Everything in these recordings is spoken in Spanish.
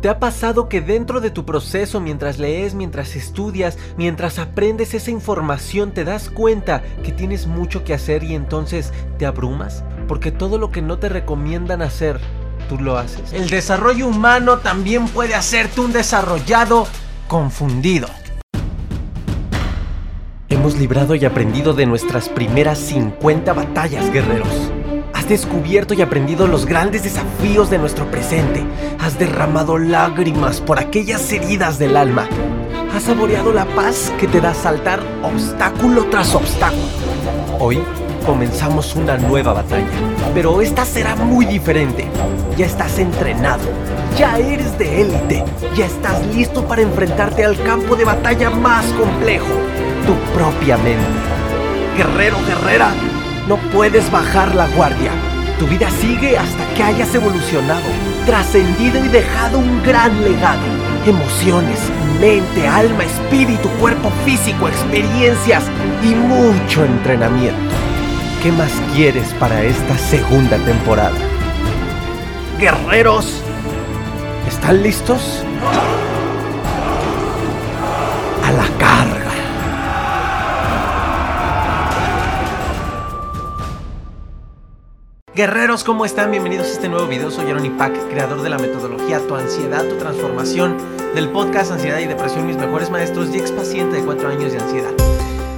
¿Te ha pasado que dentro de tu proceso, mientras lees, mientras estudias, mientras aprendes esa información, te das cuenta que tienes mucho que hacer y entonces te abrumas? Porque todo lo que no te recomiendan hacer, tú lo haces. El desarrollo humano también puede hacerte un desarrollado confundido. Hemos librado y aprendido de nuestras primeras 50 batallas, guerreros. Descubierto y aprendido los grandes desafíos de nuestro presente. Has derramado lágrimas por aquellas heridas del alma. Has saboreado la paz que te da saltar obstáculo tras obstáculo. Hoy comenzamos una nueva batalla, pero esta será muy diferente. Ya estás entrenado, ya eres de élite, ya estás listo para enfrentarte al campo de batalla más complejo, tu propia mente. Guerrero, guerrera, no puedes bajar la guardia. Tu vida sigue hasta que hayas evolucionado, trascendido y dejado un gran legado. Emociones, mente, alma, espíritu, cuerpo físico, experiencias y mucho entrenamiento. ¿Qué más quieres para esta segunda temporada? Guerreros, ¿están listos? Guerreros, ¿cómo están? Bienvenidos a este nuevo video. Soy Aaron Pack, creador de la metodología Tu Ansiedad, Tu Transformación, del podcast Ansiedad y Depresión, mis mejores maestros y ex paciente de 4 años de ansiedad.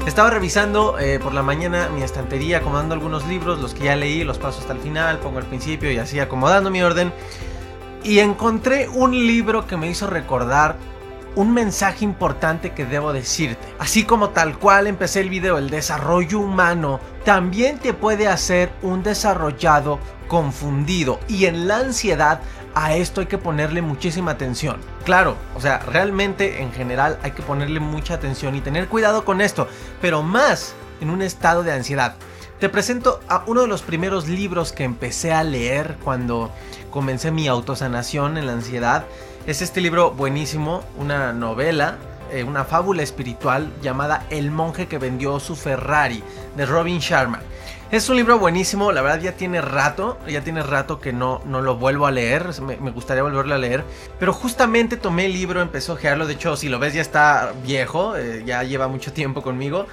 Estaba revisando eh, por la mañana mi estantería, acomodando algunos libros, los que ya leí, los paso hasta el final, pongo al principio y así acomodando mi orden. Y encontré un libro que me hizo recordar un mensaje importante que debo decirte. Así como tal cual empecé el video, el desarrollo humano también te puede hacer un desarrollado confundido. Y en la ansiedad a esto hay que ponerle muchísima atención. Claro, o sea, realmente en general hay que ponerle mucha atención y tener cuidado con esto, pero más en un estado de ansiedad. Te presento a uno de los primeros libros que empecé a leer cuando comencé mi autosanación en la ansiedad es este libro buenísimo, una novela, eh, una fábula espiritual llamada El monje que vendió su Ferrari, de Robin Sharma. Es un libro buenísimo, la verdad ya tiene rato, ya tiene rato que no, no lo vuelvo a leer, me, gustaría volverlo a leer, pero justamente tomé el libro, empecé a ojearlo, de hecho si lo ves ya está viejo, eh, ya lleva mucho tiempo conmigo,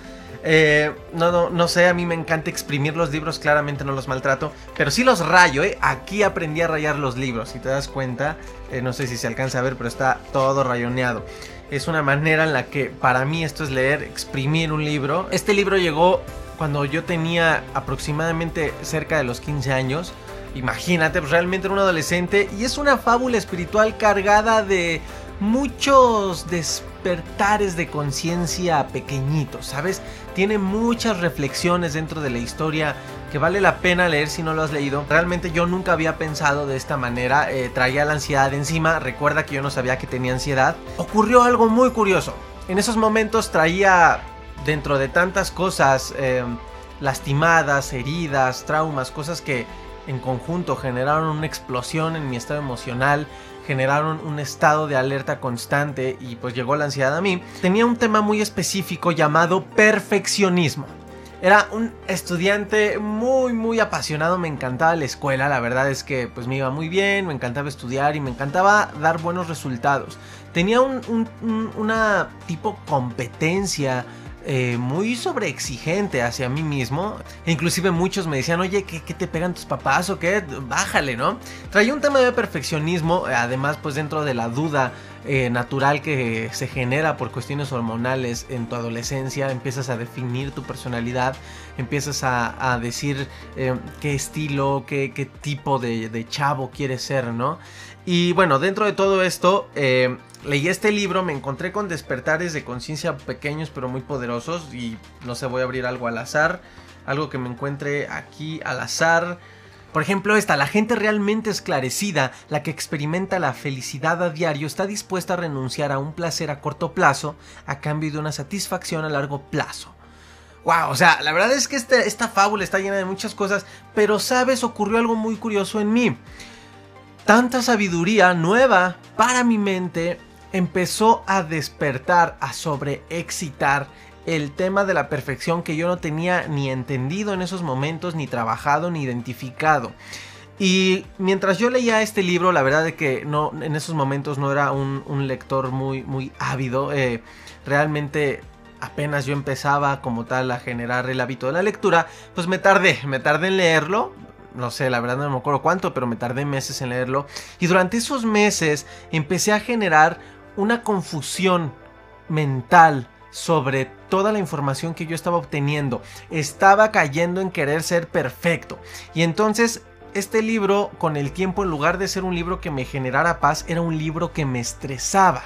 eh, no, no, no sé, a mí me encanta exprimir los libros, claramente no los maltrato, pero sí los rayo, ¿eh? Aquí aprendí a rayar los libros, si te das cuenta, eh, no sé si se alcanza a ver, pero está todo rayoneado. Es una manera en la que para mí esto es leer, exprimir un libro. Este libro llegó cuando yo tenía aproximadamente cerca de los 15 años. Imagínate, pues realmente era un adolescente y es una fábula espiritual cargada de muchos despertares de conciencia pequeñitos, ¿sabes? Tiene muchas reflexiones dentro de la historia que vale la pena leer si no lo has leído. Realmente yo nunca había pensado de esta manera, eh, traía la ansiedad encima, recuerda que yo no sabía que tenía ansiedad. Ocurrió algo muy curioso. En esos momentos traía dentro de tantas cosas eh, lastimadas, heridas, traumas, cosas que en conjunto generaron una explosión en mi estado emocional, generaron un estado de alerta constante y pues llegó la ansiedad a mí, tenía un tema muy específico llamado perfeccionismo. Era un estudiante muy muy apasionado, me encantaba la escuela, la verdad es que pues me iba muy bien, me encantaba estudiar y me encantaba dar buenos resultados. Tenía una tipo competencia eh, muy sobreexigente hacia mí mismo. Inclusive muchos me decían, oye, ¿qué, te pegan tus papás o qué? Bájale, ¿no? Traía un tema de perfeccionismo, además pues dentro de la duda eh, natural que se genera por cuestiones hormonales en tu adolescencia, empiezas a definir tu personalidad, empiezas a, decir eh, qué estilo, qué, qué tipo de, de, chavo quieres ser, ¿no? Y bueno, dentro de todo esto, leí este libro, me encontré con despertares de conciencia pequeños pero muy poderosos y no sé, voy a abrir algo al azar, algo que me encuentre aquí al azar. Por ejemplo, esta, la gente realmente esclarecida, la que experimenta la felicidad a diario, está dispuesta a renunciar a un placer a corto plazo a cambio de una satisfacción a largo plazo. Wow, o sea, la verdad es que este, esta fábula está llena de muchas cosas, pero sabes, ocurrió algo muy curioso en mí. Tanta sabiduría nueva para mi mente empezó a despertar, a sobreexcitar el tema de la perfección que yo no tenía ni entendido en esos momentos, ni trabajado, ni identificado. Y mientras yo leía este libro, la verdad es que no, en esos momentos no era un, lector muy, muy ávido. Eh, realmente apenas yo empezaba como tal a generar el hábito de la lectura, pues me tardé, me tardé en leerlo. No sé, la verdad no me acuerdo cuánto, pero me tardé meses en leerlo. Y durante esos meses empecé a generar una confusión mental sobre toda la información que yo estaba obteniendo. Estaba cayendo en querer ser perfecto. Y entonces este libro, con el tiempo, en lugar de ser un libro que me generara paz, era un libro que me estresaba.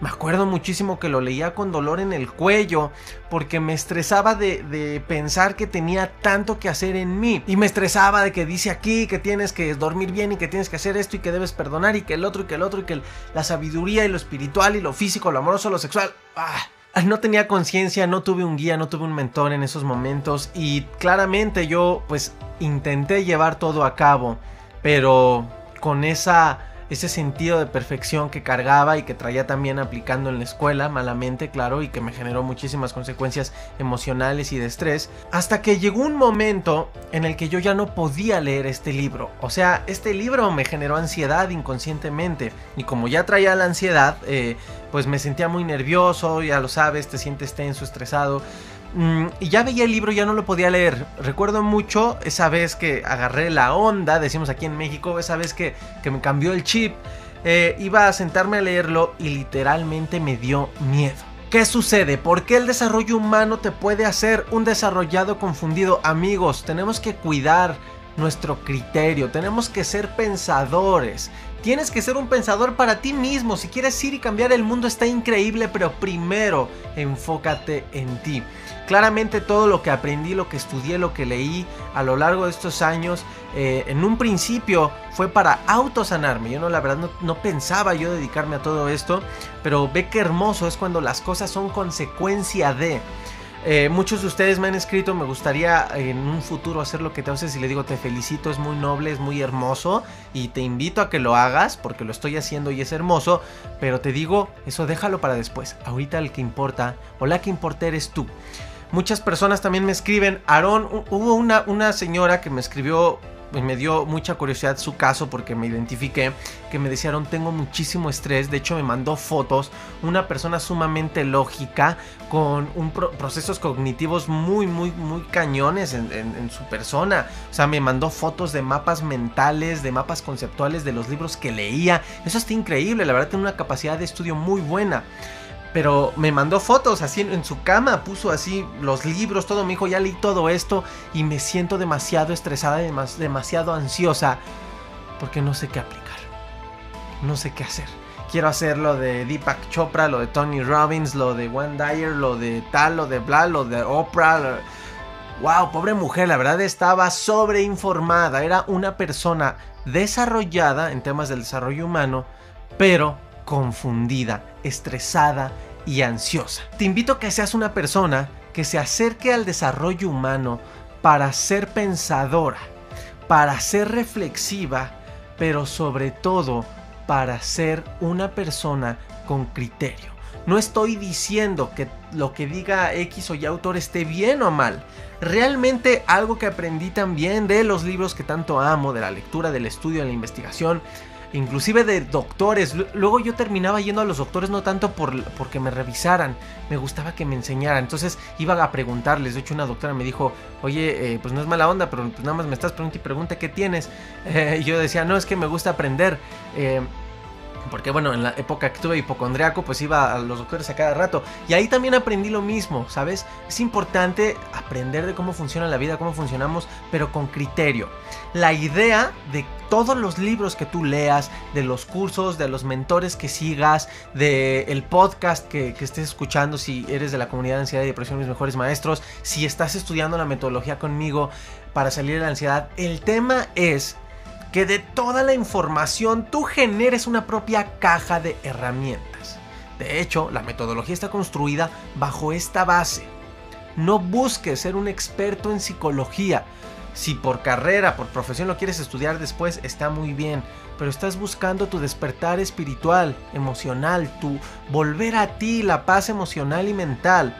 Me acuerdo muchísimo que lo leía con dolor en el cuello porque me estresaba de, pensar que tenía tanto que hacer en mí. Y me estresaba de que dice aquí que tienes que dormir bien y que tienes que hacer esto y que debes perdonar y que el otro y que el otro y que la sabiduría y lo espiritual y lo físico, lo amoroso, lo sexual. ¡Ah! No tenía conciencia, no tuve un guía, no tuve un mentor en esos momentos y claramente yo pues intenté llevar todo a cabo, pero con esa ese sentido de perfección que cargaba y que traía también aplicando en la escuela, malamente, claro, y que me generó muchísimas consecuencias emocionales y de estrés, hasta que llegó un momento en el que yo ya no podía leer este libro. O sea, este libro me generó ansiedad inconscientemente, y como ya traía la ansiedad, eh, pues me sentía muy nervioso, ya lo sabes, te sientes tenso, estresado. Mm, y ya veía el libro, ya no lo podía leer. Recuerdo mucho esa vez que agarré la onda, decimos aquí en México, esa vez que, me cambió el chip. Eh, iba a sentarme a leerlo y literalmente me dio miedo. ¿Qué sucede? ¿Por qué el desarrollo humano te puede hacer un desarrollado confundido? Amigos, tenemos que cuidar nuestro criterio, tenemos que ser pensadores. Tienes que ser un pensador para ti mismo. Si quieres ir y cambiar el mundo está increíble, pero primero enfócate en ti. Claramente todo lo que aprendí, lo que estudié, lo que leí a lo largo de estos años, eh, en un principio fue para autosanarme. Yo no, la verdad, no, pensaba yo dedicarme a todo esto, pero ve que hermoso es cuando las cosas son consecuencia de... Eh, muchos de ustedes me han escrito, me gustaría en un futuro hacer lo que te haces y le digo, te felicito, es muy noble, es muy hermoso y te invito a que lo hagas porque lo estoy haciendo y es hermoso, pero te digo, eso déjalo para después. Ahorita el que importa o la que importa eres tú. Muchas personas también me escriben, Aarón, hubo una, una señora que me escribió me dio mucha curiosidad su caso porque me identifiqué, que me decían, tengo muchísimo estrés, de hecho me mandó fotos, una persona sumamente lógica, con un procesos cognitivos muy, muy, muy cañones en, en su persona, o sea, me mandó fotos de mapas mentales, de mapas conceptuales de los libros que leía, eso está increíble, la verdad tiene una capacidad de estudio muy buena. Pero me mandó fotos así en, su cama, puso así los libros, todo. Me dijo, ya leí todo esto y me siento demasiado estresada, demasiado ansiosa porque no sé qué aplicar. No sé qué hacer. Quiero hacer lo de Deepak Chopra, lo de Tony Robbins, lo de One Dyer, lo de tal, lo de bla, lo de Oprah. Wow, pobre mujer, la verdad estaba sobreinformada. Era una persona desarrollada en temas del desarrollo humano, pero confundida, estresada y ansiosa. Te invito a que seas una persona que se acerque al desarrollo humano para ser pensadora, para ser reflexiva, pero sobre todo para ser una persona con criterio. No estoy diciendo que lo que diga X o Y autor esté bien o mal. Realmente algo que aprendí también de los libros que tanto amo, de la lectura, del estudio, de la investigación, inclusive de doctores. Luego yo terminaba yendo a los doctores no tanto por porque me revisaran, me gustaba que me enseñaran. Entonces iba a preguntarles. De hecho, una doctora me dijo, oye, eh, pues no es mala onda, pero pues nada más me estás preguntando y pregunta qué tienes. Y yo decía, no, es que me gusta aprender. Eh, porque bueno, en la época que tuve hipocondriaco, pues iba a los doctores a cada rato. Y ahí también aprendí lo mismo, ¿sabes? Es importante aprender de cómo funciona la vida, cómo funcionamos, pero con criterio. La idea de todos los libros que tú leas, de los cursos, de los mentores que sigas, del el podcast que, que, estés escuchando, si eres de la comunidad de ansiedad y depresión, mis mejores maestros, si estás estudiando la metodología conmigo para salir de la ansiedad, el tema es que de toda la información tú generes una propia caja de herramientas. De hecho, la metodología está construida bajo esta base. No busques ser un experto en psicología. Si por carrera, por profesión lo quieres estudiar después, está muy bien. Pero estás buscando tu despertar espiritual, emocional, tu volver a ti, la paz emocional y mental.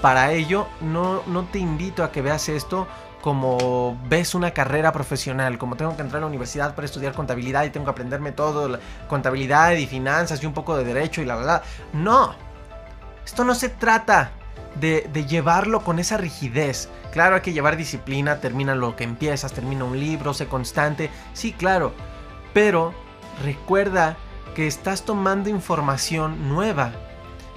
Para ello, no, no te invito a que veas esto como ves una carrera profesional, como tengo que entrar a la universidad para estudiar contabilidad y tengo que aprenderme todo, contabilidad y finanzas y un poco de derecho y la verdad. No, esto no se trata de, de, llevarlo con esa rigidez. Claro, hay que llevar disciplina, termina lo que empiezas, termina un libro, sé constante. Sí, claro. Pero recuerda que estás tomando información nueva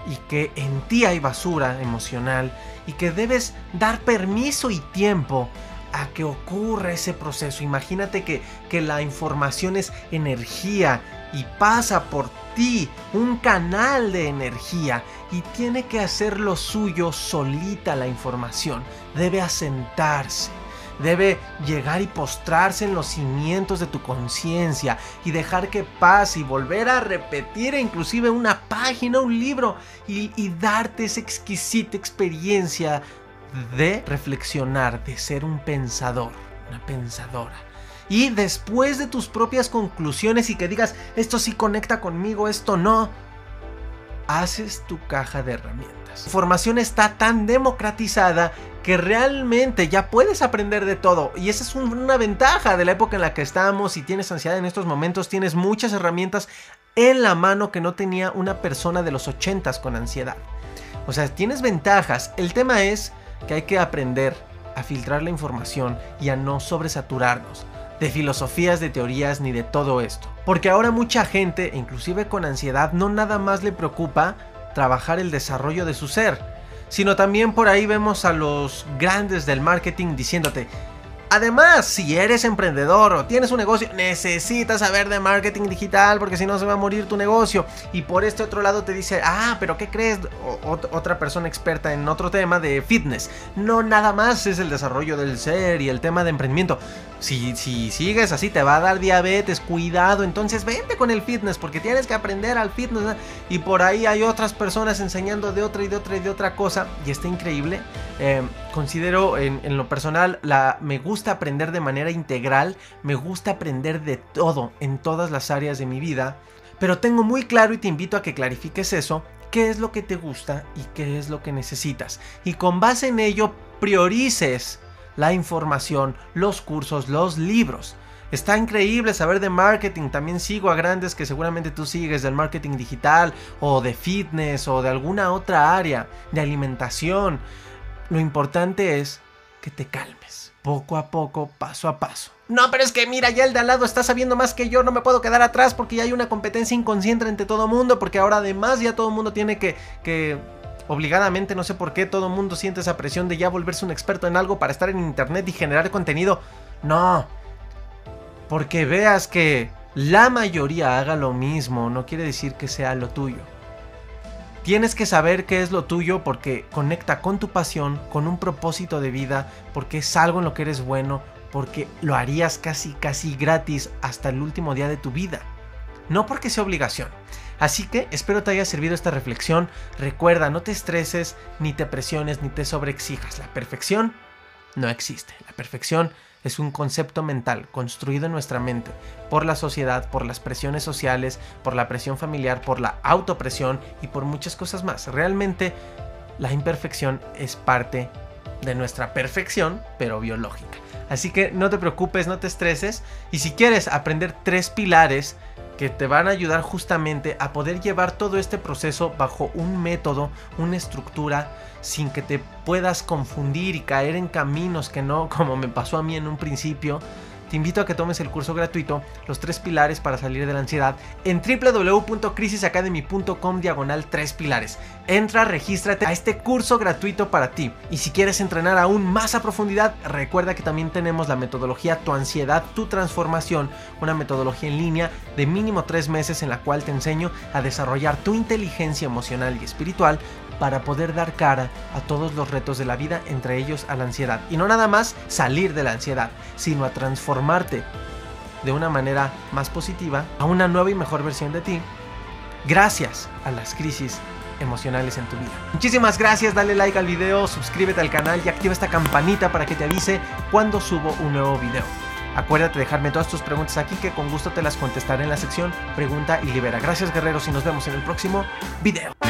y que en ti hay basura emocional y que debes dar permiso y tiempo a que ocurra ese proceso. Imagínate que, que la información es energía y pasa por ti, un canal de energía y tiene que hacer lo suyo solita la información, debe asentarse. Debe llegar y postrarse en los cimientos de tu conciencia y dejar que pase y volver a repetir inclusive una página, un libro y, y darte esa exquisita experiencia de reflexionar, de ser un pensador, una pensadora. Y después de tus propias conclusiones y que digas, esto sí conecta conmigo, esto no, haces tu caja de herramientas. La información está tan democratizada que realmente ya puedes aprender de todo. Y esa es una ventaja de la época en la que estamos. Si tienes ansiedad en estos momentos, tienes muchas herramientas en la mano que no tenía una persona de los 80 con ansiedad. O sea, tienes ventajas. El tema es que hay que aprender a filtrar la información y a no sobresaturarnos de filosofías, de teorías ni de todo esto. Porque ahora mucha gente, inclusive con ansiedad, no nada más le preocupa trabajar el desarrollo de su ser, sino también por ahí vemos a los grandes del marketing diciéndote, Además, si eres emprendedor o tienes un negocio, necesitas saber de marketing digital porque si no se va a morir tu negocio. Y por este otro lado te dice, ah, pero ¿qué crees? otra persona experta en otro tema de fitness. No nada más es el desarrollo del ser y el tema de emprendimiento. Si, si sigues así te va a dar diabetes, cuidado. Entonces vente con el fitness porque tienes que aprender al fitness. Y por ahí hay otras personas enseñando de otra y de otra y de otra cosa. Y está increíble. Eh, considero en, en lo personal, la, me gusta gusta aprender de manera integral, me gusta aprender de todo en todas las áreas de mi vida, pero tengo muy claro y te invito a que clarifiques eso, qué es lo que te gusta y qué es lo que necesitas. Y con base en ello priorices la información, los cursos, los libros. Está increíble saber de marketing. También sigo a grandes que seguramente tú sigues del marketing digital o de fitness o de alguna otra área de alimentación. Lo importante es que te calmes poco a poco, paso a paso. No, pero es que mira, ya el de al lado está sabiendo más que yo, no me puedo quedar atrás porque ya hay una competencia inconsciente entre todo mundo, porque ahora además ya todo mundo tiene que, que obligadamente, no sé por qué, todo mundo siente esa presión de ya volverse un experto en algo para estar en internet y generar contenido. No, porque veas que la mayoría haga lo mismo, no quiere decir que sea lo tuyo. Tienes que saber qué es lo tuyo porque conecta con tu pasión, con un propósito de vida, porque es algo en lo que eres bueno, porque lo harías casi casi gratis hasta el último día de tu vida. No porque sea obligación. Así que espero te haya servido esta reflexión. Recuerda, no te estreses, ni te presiones, ni te sobreexijas. La perfección no existe. La perfección es un concepto mental construido en nuestra mente por la sociedad, por las presiones sociales, por la presión familiar, por la autopresión y por muchas cosas más. Realmente la imperfección es parte de nuestra perfección, pero biológica. Así que no te preocupes, no te estreses y si quieres aprender tres pilares que te van a ayudar justamente a poder llevar todo este proceso bajo un método, una estructura, sin que te puedas confundir y caer en caminos que no, como me pasó a mí en un principio, te invito a que tomes el curso gratuito Los tres pilares para salir de la ansiedad en www.crisisacademy.com diagonal 3 pilares. Entra, regístrate a este curso gratuito para ti. Y si quieres entrenar aún más a profundidad, recuerda que también tenemos la metodología Tu ansiedad, tu transformación, una metodología en línea de mínimo tres meses en la cual te enseño a desarrollar tu inteligencia emocional y espiritual para poder dar cara a todos los retos de la vida, entre ellos a la ansiedad. Y no nada más salir de la ansiedad, sino a transformarte de una manera más positiva a una nueva y mejor versión de ti, gracias a las crisis emocionales en tu vida. Muchísimas gracias, dale like al video, suscríbete al canal y activa esta campanita para que te avise cuando subo un nuevo video. Acuérdate de dejarme todas tus preguntas aquí que con gusto te las contestaré en la sección Pregunta y Libera. Gracias guerreros y nos vemos en el próximo video.